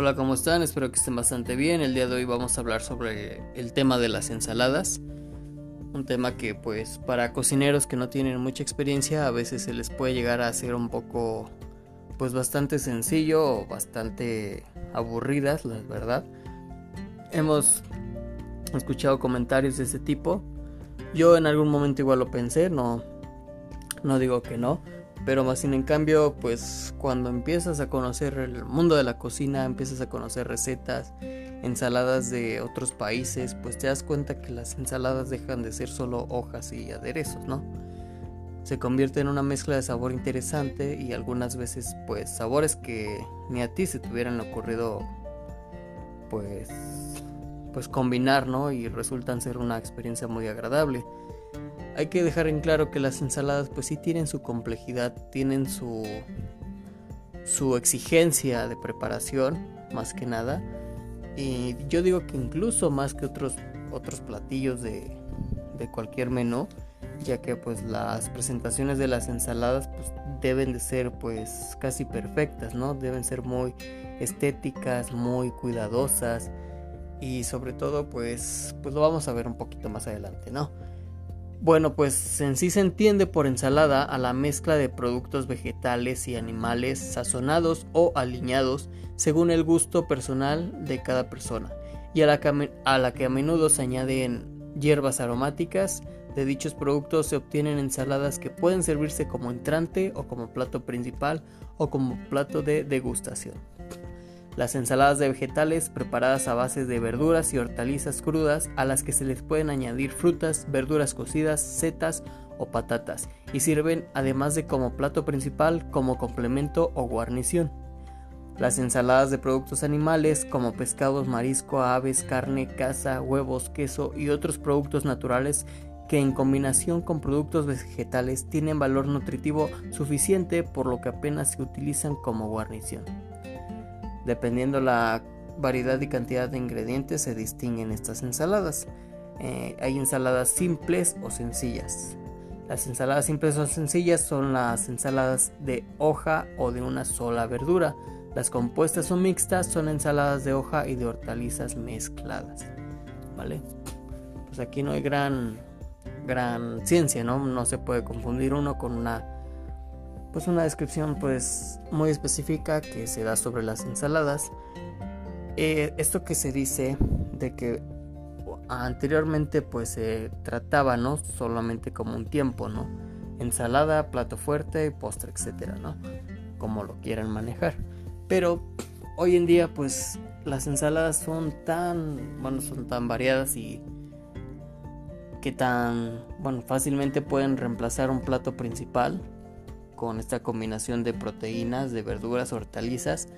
Hola, ¿cómo están? Espero que estén bastante bien. El día de hoy vamos a hablar sobre el tema de las ensaladas. Un tema que pues para cocineros que no tienen mucha experiencia a veces se les puede llegar a hacer un poco pues bastante sencillo o bastante aburridas, la verdad. Hemos escuchado comentarios de ese tipo. Yo en algún momento igual lo pensé, no no digo que no pero más sin en cambio, pues cuando empiezas a conocer el mundo de la cocina, empiezas a conocer recetas, ensaladas de otros países, pues te das cuenta que las ensaladas dejan de ser solo hojas y aderezos, ¿no? Se convierte en una mezcla de sabor interesante y algunas veces pues sabores que ni a ti se te hubieran ocurrido pues pues combinar, ¿no? Y resultan ser una experiencia muy agradable. Hay que dejar en claro que las ensaladas pues sí tienen su complejidad, tienen su, su exigencia de preparación, más que nada. Y yo digo que incluso más que otros, otros platillos de, de cualquier menú, ya que pues las presentaciones de las ensaladas pues deben de ser pues casi perfectas, ¿no? Deben ser muy estéticas, muy cuidadosas y sobre todo pues pues lo vamos a ver un poquito más adelante, ¿no? Bueno, pues en sí se entiende por ensalada a la mezcla de productos vegetales y animales sazonados o aliñados según el gusto personal de cada persona y a la que a, la que a menudo se añaden hierbas aromáticas. De dichos productos se obtienen ensaladas que pueden servirse como entrante o como plato principal o como plato de degustación. Las ensaladas de vegetales preparadas a base de verduras y hortalizas crudas a las que se les pueden añadir frutas, verduras cocidas, setas o patatas y sirven además de como plato principal como complemento o guarnición. Las ensaladas de productos animales como pescados, marisco, aves, carne, caza, huevos, queso y otros productos naturales que en combinación con productos vegetales tienen valor nutritivo suficiente por lo que apenas se utilizan como guarnición. Dependiendo la variedad y cantidad de ingredientes se distinguen estas ensaladas. Eh, hay ensaladas simples o sencillas. Las ensaladas simples o sencillas son las ensaladas de hoja o de una sola verdura. Las compuestas o mixtas son ensaladas de hoja y de hortalizas mezcladas. ¿Vale? Pues aquí no hay gran, gran ciencia, ¿no? No se puede confundir uno con una pues una descripción pues muy específica que se da sobre las ensaladas. Eh, esto que se dice de que anteriormente pues se trataba no solamente como un tiempo, ¿no? Ensalada, plato fuerte, postre, etcétera, ¿no? Como lo quieran manejar. Pero hoy en día pues las ensaladas son tan, bueno, son tan variadas y que tan, bueno, fácilmente pueden reemplazar un plato principal con esta combinación de proteínas, de verduras, hortalizas,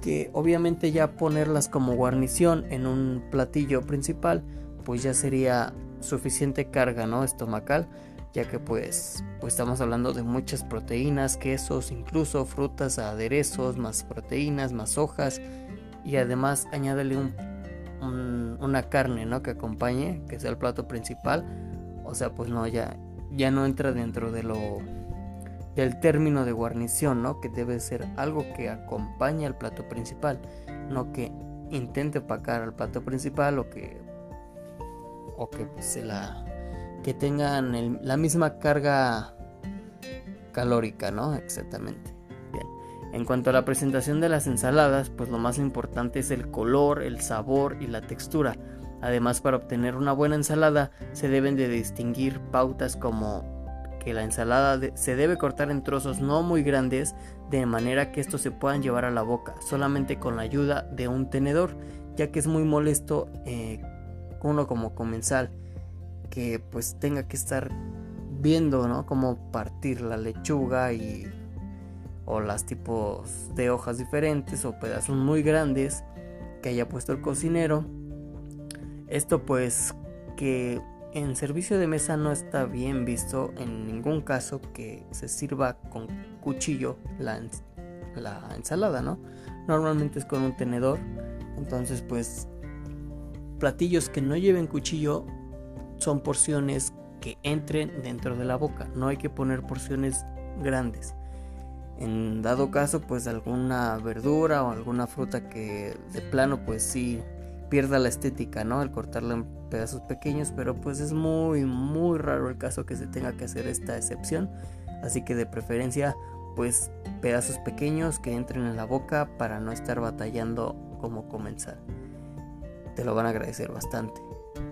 que obviamente ya ponerlas como guarnición en un platillo principal, pues ya sería suficiente carga, ¿no? Estomacal, ya que pues, pues estamos hablando de muchas proteínas, quesos, incluso frutas, aderezos, más proteínas, más hojas y además añádele un, una carne, ¿no? Que acompañe, que sea el plato principal, o sea, pues no, ya, ya no entra dentro de lo del término de guarnición, ¿no? Que debe ser algo que acompañe al plato principal, no que intente opacar al plato principal o que o que se la que tengan la misma carga calórica, ¿no? Exactamente. Bien. En cuanto a la presentación de las ensaladas, pues lo más importante es el color, el sabor y la textura. Además, para obtener una buena ensalada se deben de distinguir pautas como que la ensalada se debe cortar en trozos no muy grandes de manera que estos se puedan llevar a la boca solamente con la ayuda de un tenedor ya que es muy molesto eh, uno como comensal que pues tenga que estar viendo no cómo partir la lechuga y o las tipos de hojas diferentes o pedazos muy grandes que haya puesto el cocinero. Esto pues que en servicio de mesa no está bien visto en ningún caso que se sirva con cuchillo la, la ensalada, ¿no? Normalmente es con un tenedor. Entonces, pues, platillos que no lleven cuchillo son porciones que entren dentro de la boca. No hay que poner porciones grandes. En dado caso, pues alguna verdura o alguna fruta que de plano pues sí pierda la estética, ¿no? El cortarla en pedazos pequeños, pero pues es muy muy raro el caso que se tenga que hacer esta excepción, así que de preferencia pues pedazos pequeños que entren en la boca para no estar batallando cómo comenzar. Te lo van a agradecer bastante.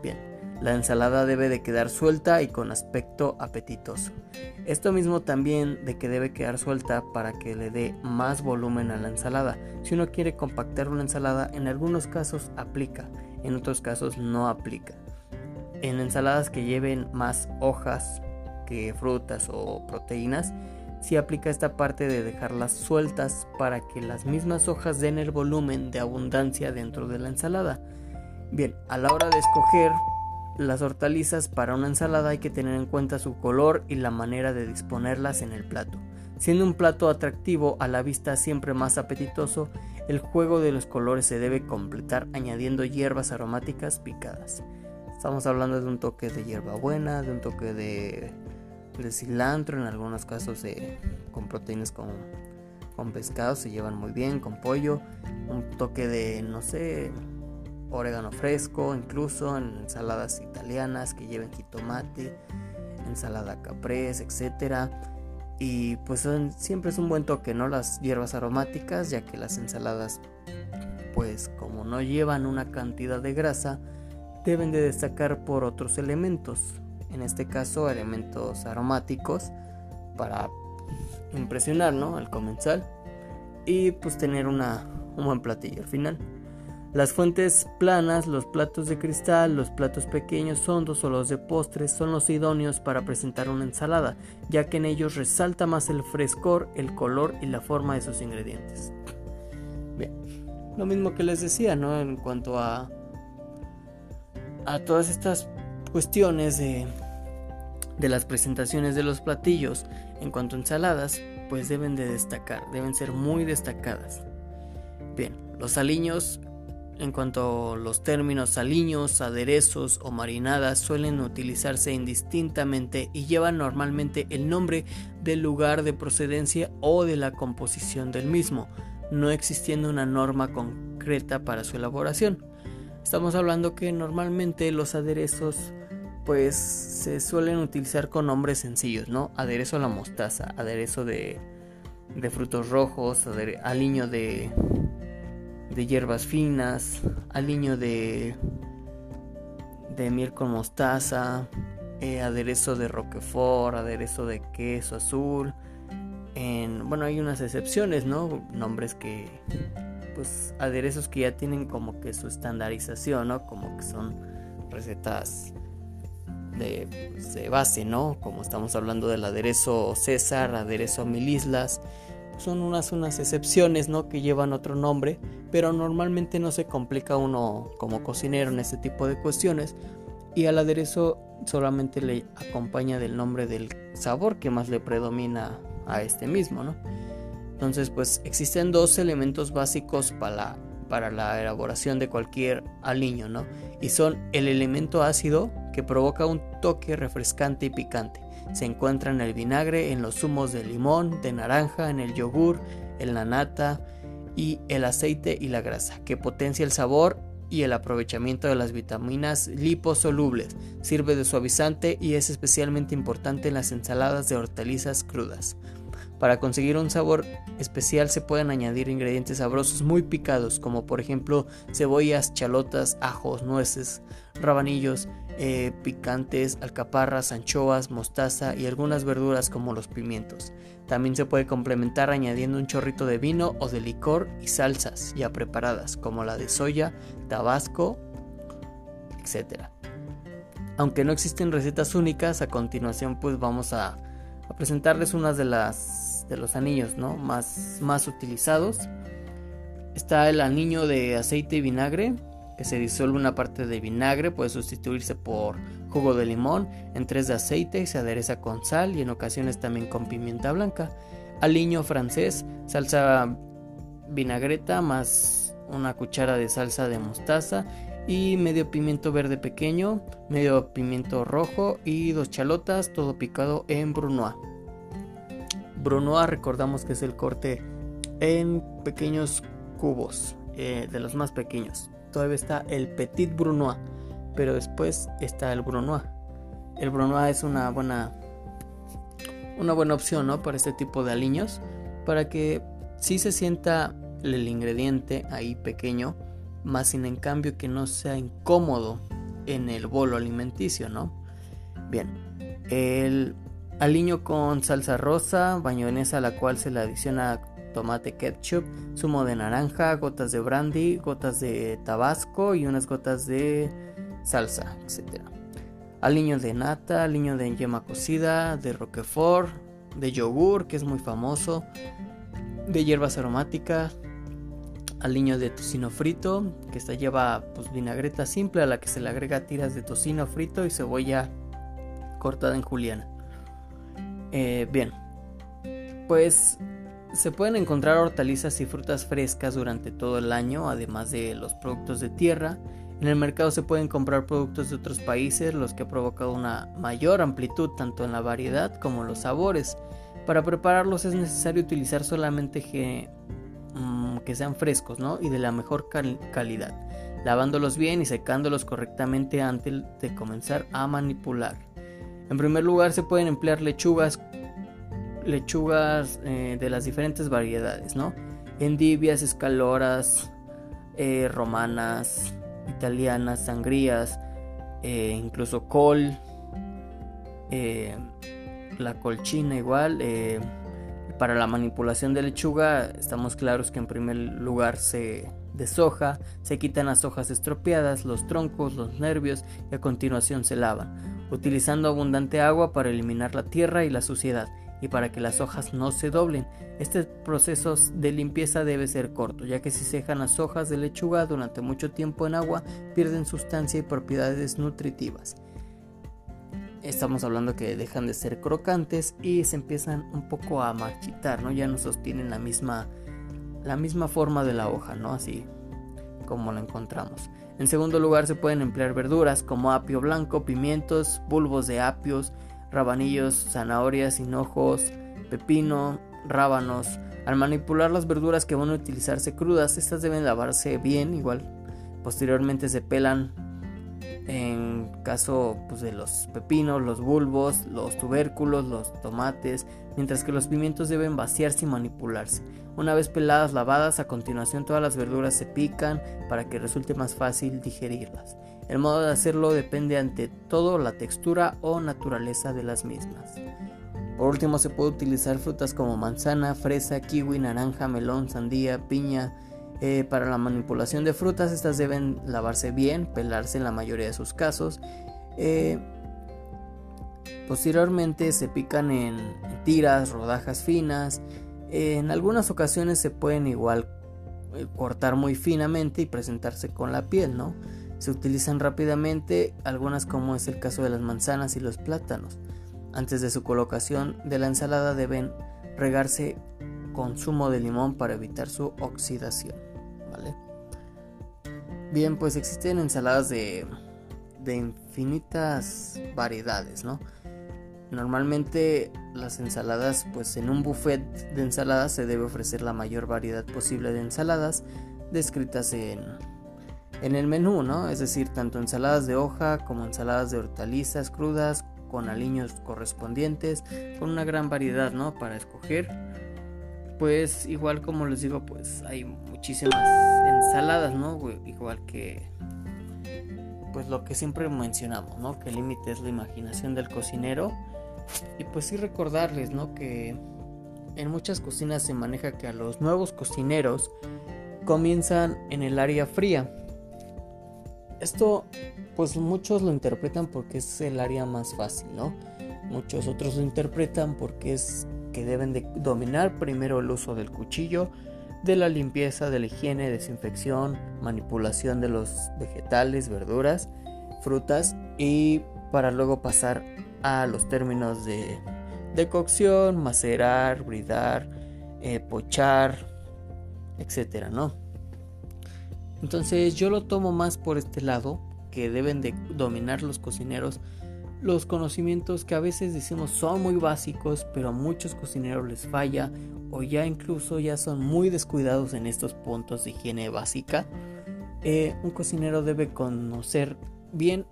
Bien, la ensalada debe de quedar suelta y con aspecto apetitoso. Esto mismo también de que debe quedar suelta para que le dé más volumen a la ensalada. Si uno quiere compactar una ensalada, en algunos casos aplica, en otros casos no aplica. En ensaladas que lleven más hojas que frutas o proteínas, si aplica esta parte de dejarlas sueltas para que las mismas hojas den el volumen de abundancia dentro de la ensalada. Bien, a la hora de escoger las hortalizas para una ensalada hay que tener en cuenta su color y la manera de disponerlas en el plato. Siendo un plato atractivo a la vista siempre más apetitoso, el juego de los colores se debe completar añadiendo hierbas aromáticas picadas. Estamos hablando de un toque de hierbabuena, de un toque de de cilantro, en algunos casos con proteínas con, con pescado se llevan muy bien, con pollo, un toque de, no sé, orégano fresco, incluso en ensaladas italianas que lleven jitomate, ensalada caprese, etcétera. Y pues siempre es un buen toque, ¿no? Las hierbas aromáticas, ya que las ensaladas, pues como no llevan una cantidad de grasa, deben de destacar por otros elementos, en este caso elementos aromáticos para impresionar ¿no? al comensal y pues tener una, un buen platillo al final. Las fuentes planas, los platos de cristal, los platos pequeños, hondos o los de postres son los idóneos para presentar una ensalada, ya que en ellos resalta más el frescor, el color y la forma de sus ingredientes. Bien, lo mismo que les decía, ¿no? En cuanto a a todas estas cuestiones de, de las presentaciones de los platillos en cuanto a ensaladas, pues deben de destacar, deben ser muy destacadas. Bien, los aliños, en cuanto a los términos aliños, aderezos o marinadas, suelen utilizarse indistintamente y llevan normalmente el nombre del lugar de procedencia o de la composición del mismo, no existiendo una norma concreta para su elaboración. Estamos hablando que normalmente los aderezos pues se suelen utilizar con nombres sencillos, ¿no? Aderezo a la mostaza, aderezo de, de frutos rojos, aliño de, de hierbas finas, aliño de, de miel con mostaza, eh, aderezo de roquefort, aderezo de queso azul. En, bueno, hay unas excepciones, ¿no? Nombres que, pues, aderezos que ya tienen como que su estandarización, ¿no? Como que son recetas pues, de, base, ¿no? Como estamos hablando del aderezo César, aderezo Mil Islas, son unas, unas excepciones, ¿no? Que llevan otro nombre, pero normalmente no se complica uno como cocinero en este tipo de cuestiones. Y al aderezo solamente le acompaña del nombre del sabor que más le predomina a este mismo, ¿no? Entonces, pues existen dos elementos básicos para para la elaboración de cualquier aliño, ¿no? Y son el elemento ácido que provoca un toque refrescante y picante. Se encuentra en el vinagre, en los zumos de limón, de naranja, en el yogur, en la nata y el aceite y la grasa, que potencia el sabor y el aprovechamiento de las vitaminas liposolubles. Sirve de suavizante y es especialmente importante en las ensaladas de hortalizas crudas. Para conseguir un sabor especial se pueden añadir ingredientes sabrosos muy picados como por ejemplo cebollas, chalotas, ajos, nueces, rabanillos, eh, picantes, alcaparras, anchoas, mostaza y algunas verduras como los pimientos. También se puede complementar añadiendo un chorrito de vino o de licor y salsas ya preparadas como la de soya, tabasco, etc. Aunque no existen recetas únicas, a continuación pues vamos a, a presentarles unas de las de los anillos ¿no? más, más utilizados. Está el anillo de aceite y vinagre, se disuelve una parte de vinagre, puede sustituirse por jugo de limón, en tres de aceite, se adereza con sal y en ocasiones también con pimienta blanca. Aliño francés, salsa vinagreta más una cuchara de salsa de mostaza y medio pimiento verde pequeño, medio pimiento rojo y dos chalotas, todo picado en brunoise. Brunoise recordamos que es el corte en pequeños cubos, eh, de los más pequeños. Todavía está el Petit Brunoise, pero después está el Brunoise. El Brunoise es una buena una buena opción, ¿no? Para este tipo de aliños, para que sí se sienta el ingrediente ahí pequeño, más sin en cambio que no sea incómodo en el bolo alimenticio, ¿no? Bien, el aliño con salsa rosa, bañonesa a la cual se le adiciona tomate ketchup, zumo de naranja, gotas de brandy, gotas de tabasco y unas gotas de salsa, etc. Aliño de nata, aliño de yema cocida, de roquefort, de yogur, que es muy famoso, de hierbas aromáticas, aliño de tocino frito, que esta lleva pues, vinagreta simple a la que se le agrega tiras de tocino frito y cebolla cortada en juliana. Eh, bien, pues se pueden encontrar hortalizas y frutas frescas durante todo el año, además de los productos de tierra. En el mercado se pueden comprar productos de otros países, los que ha provocado una mayor amplitud tanto en la variedad como en los sabores. Para prepararlos es necesario utilizar solamente que, mm, que sean frescos ¿no? y de la mejor calidad, lavándolos bien y secándolos correctamente antes de comenzar a manipular. En primer lugar se pueden emplear lechugas, lechugas eh, de las diferentes variedades, ¿no? Endivias, escaloras, eh, romanas, italianas, sangrías, eh, incluso col, la colchina igual. para la manipulación de lechuga estamos claros que en primer lugar se deshoja, se quitan las hojas estropeadas, los troncos, los nervios y a continuación se lavan utilizando abundante agua para eliminar la tierra y la suciedad y para que las hojas no se doblen. Este proceso de limpieza debe ser corto, ya que si se dejan las hojas de lechuga durante mucho tiempo en agua, pierden sustancia y propiedades nutritivas. Estamos hablando que dejan de ser crocantes y se empiezan un poco a marchitar, ¿no? Ya no sostienen la misma la misma forma de la hoja, ¿no? Así como la encontramos. En segundo lugar se pueden emplear verduras como apio blanco, pimientos, bulbos de apios, rabanillos, zanahorias, hinojos, pepino, rábanos. Al manipular las verduras que van a utilizarse crudas, estas deben lavarse bien, igual. Posteriormente se pelan en caso pues, de los pepinos, los bulbos, los tubérculos, los tomates, mientras que los pimientos deben vaciarse y manipularse. Una vez peladas, lavadas, a continuación todas las verduras se pican para que resulte más fácil digerirlas. El modo de hacerlo depende ante todo la textura o naturaleza de las mismas. Por último se puede utilizar frutas como manzana, fresa, kiwi, naranja, melón, sandía, piña, eh, para la manipulación de frutas, estas deben lavarse bien, pelarse en la mayoría de sus casos. Eh, posteriormente se pican en tiras, rodajas finas. en algunas ocasiones se pueden igual eh, cortar muy finamente y presentarse con la piel, ¿no? Se utilizan rápidamente, algunas como es el caso de las manzanas y los plátanos. Antes de su colocación de la ensalada deben regarse con zumo de limón para evitar su oxidación. Bien, pues existen ensaladas de, de infinitas variedades, ¿no? Normalmente las ensaladas, pues en un buffet de ensaladas se debe ofrecer la mayor variedad posible de ensaladas descritas en, en el menú, ¿no? Es decir, tanto ensaladas de hoja como ensaladas de hortalizas crudas con aliños correspondientes, con una gran variedad, ¿no? Para escoger. Pues igual como les digo, pues hay muchísimas ensaladas, ¿no? Igual que pues lo que siempre mencionamos, ¿no? Que el límite es la imaginación del cocinero. Y pues sí recordarles, ¿no? Que en muchas cocinas se maneja que a los nuevos cocineros comienzan en el área fría. Esto pues muchos lo interpretan porque es el área más fácil, ¿no? Muchos otros lo interpretan porque es que deben de dominar primero el uso del cuchillo, de la limpieza, de la higiene, desinfección, manipulación de los vegetales, verduras, frutas y para luego pasar a los términos de, de cocción, macerar, bridar, eh, pochar, etcétera, ¿no? Entonces yo lo tomo más por este lado, que deben de dominar los cocineros los conocimientos que a veces decimos son muy básicos, pero a muchos cocineros les falla o ya incluso ya son muy descuidados en estos puntos de higiene básica. Eh, un cocinero debe conocer bien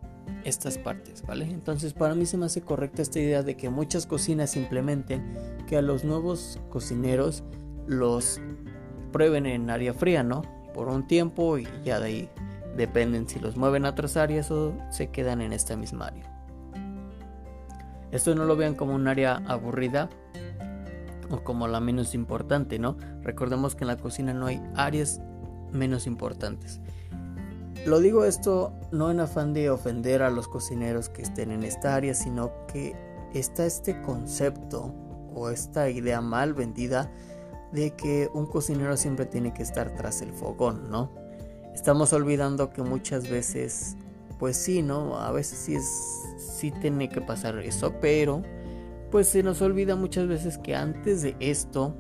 estas partes, ¿vale? Entonces para mí se me hace correcta esta idea de que muchas cocinas implementen que a los nuevos cocineros los prueben en área fría, ¿no? Por un tiempo y ya de ahí dependen si los mueven a otras áreas o se quedan en esta misma área. Esto no lo vean como un área aburrida o como la menos importante, ¿no? Recordemos que en la cocina no hay áreas menos importantes. Lo digo esto no en afán de ofender a los cocineros que estén en esta área, sino que está este concepto o esta idea mal vendida de que un cocinero siempre tiene que estar tras el fogón, ¿no? Estamos olvidando que muchas veces, pues sí, ¿no? A veces sí es, sí tiene que pasar eso, pero pues se nos olvida muchas veces que antes de esto,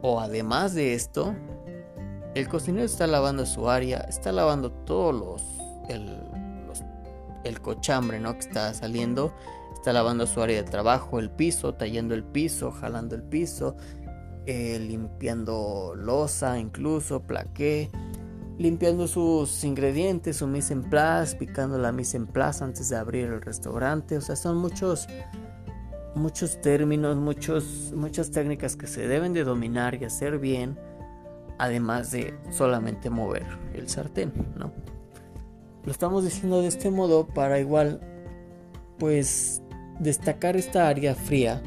o además de esto, el cocinero está lavando su área, está lavando todos los el, el cochambre ¿no? que está saliendo, está lavando su área de trabajo, el piso, tallando el piso, jalando el piso, eh, limpiando losa, incluso plaqué, limpiando sus ingredientes, su mise en place, picando la mise en place antes de abrir el restaurante. O sea, son muchos, muchos términos, muchos, muchas técnicas que se deben de dominar y hacer bien además de solamente mover el sartén, ¿no? Lo estamos diciendo de este modo para igual, pues, destacar esta área fría.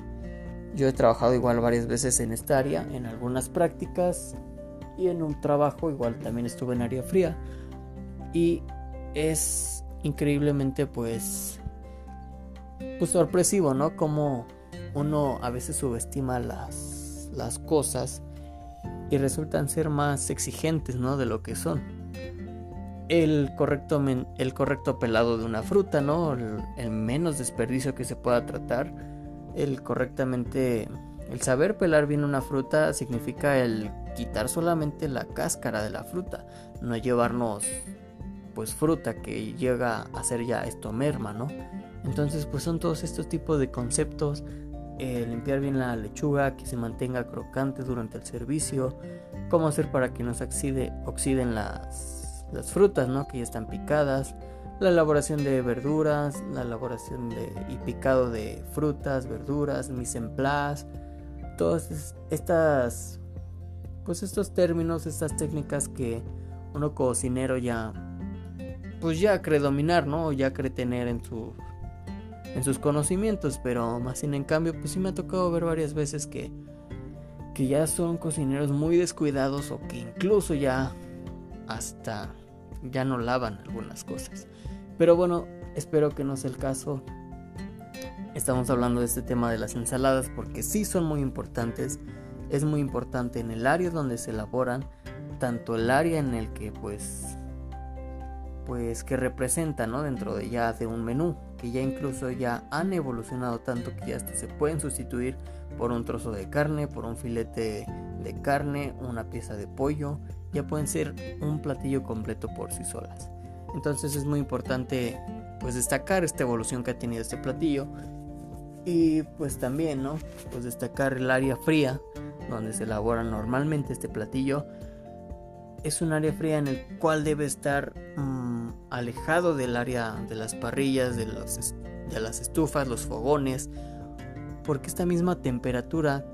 Yo he trabajado igual varias veces en esta área, en algunas prácticas y en un trabajo igual también estuve en área fría. Y es increíblemente, pues, pues sorpresivo, ¿no? Como uno a veces subestima las, cosas y resultan ser más exigentes ¿no? de lo que son. El correcto, el correcto pelado de una fruta, ¿no? El, menos desperdicio que se pueda tratar. El correctamente. El saber pelar bien una fruta significa el quitar solamente la cáscara de la fruta, no llevarnos pues fruta que llega a ser ya esto merma, ¿no? Entonces pues son todos estos tipos de conceptos eh, limpiar bien la lechuga, que se mantenga crocante durante el servicio, cómo hacer para que no se oxiden las, las frutas ¿no? que ya están picadas, la elaboración de verduras, la elaboración de, y picado de frutas, verduras, mise en place, todas estas, pues estos términos, estas técnicas que uno cocinero ya, pues ya cree dominar, ¿no? Ya cree tener en su en sus conocimientos, pero más sin en cambio, pues sí me ha tocado ver varias veces que, que ya son cocineros muy descuidados o que incluso ya hasta ya no lavan algunas cosas. Pero bueno, espero que no sea el caso. Estamos hablando de este tema de las ensaladas porque sí son muy importantes. Es muy importante en el área donde se elaboran, tanto el área en el que pues pues que representa, ¿no? Dentro de ya de un menú, que ya incluso ya han evolucionado tanto que ya se pueden sustituir por un trozo de carne, por un filete de carne, una pieza de pollo, ya pueden ser un platillo completo por sí solas. Entonces es muy importante pues destacar esta evolución que ha tenido este platillo y pues también, ¿no? Pues destacar el área fría donde se elabora normalmente este platillo es un área fría en el cual debe estar mm, alejado del área de las parrillas, de, de las estufas, los fogones, porque esta misma temperatura,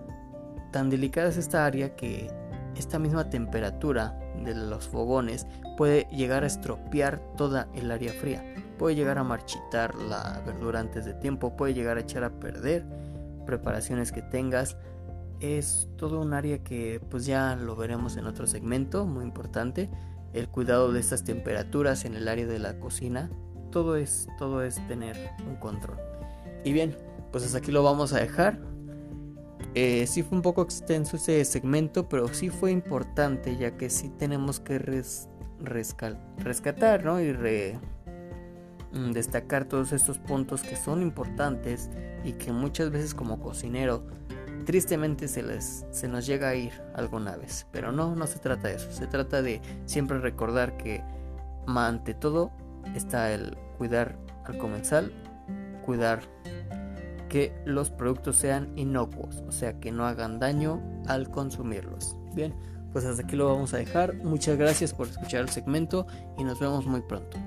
tan delicada es esta área que esta misma temperatura de los fogones puede llegar a estropear toda el área fría, puede llegar a marchitar la verdura antes de tiempo, puede llegar a echar a perder preparaciones que tengas, es todo un área que pues ya lo veremos en otro segmento muy importante el cuidado de estas temperaturas en el área de la cocina. Todo es todo es tener un control. Y bien pues hasta aquí lo vamos a dejar eh, sí fue un poco extenso ese segmento pero sí fue importante ya que sí tenemos que rescatar ¿no? y mm, destacar todos estos puntos que son importantes y que muchas veces como cocinero tristemente se, les, se nos llega a ir alguna vez. Pero no, no se trata de eso. Se trata de siempre recordar que ante todo está el cuidar al comensal, cuidar que los productos sean inocuos, o sea, que no hagan daño al consumirlos. Bien, pues hasta aquí lo vamos a dejar. Muchas gracias por escuchar el segmento y nos vemos muy pronto.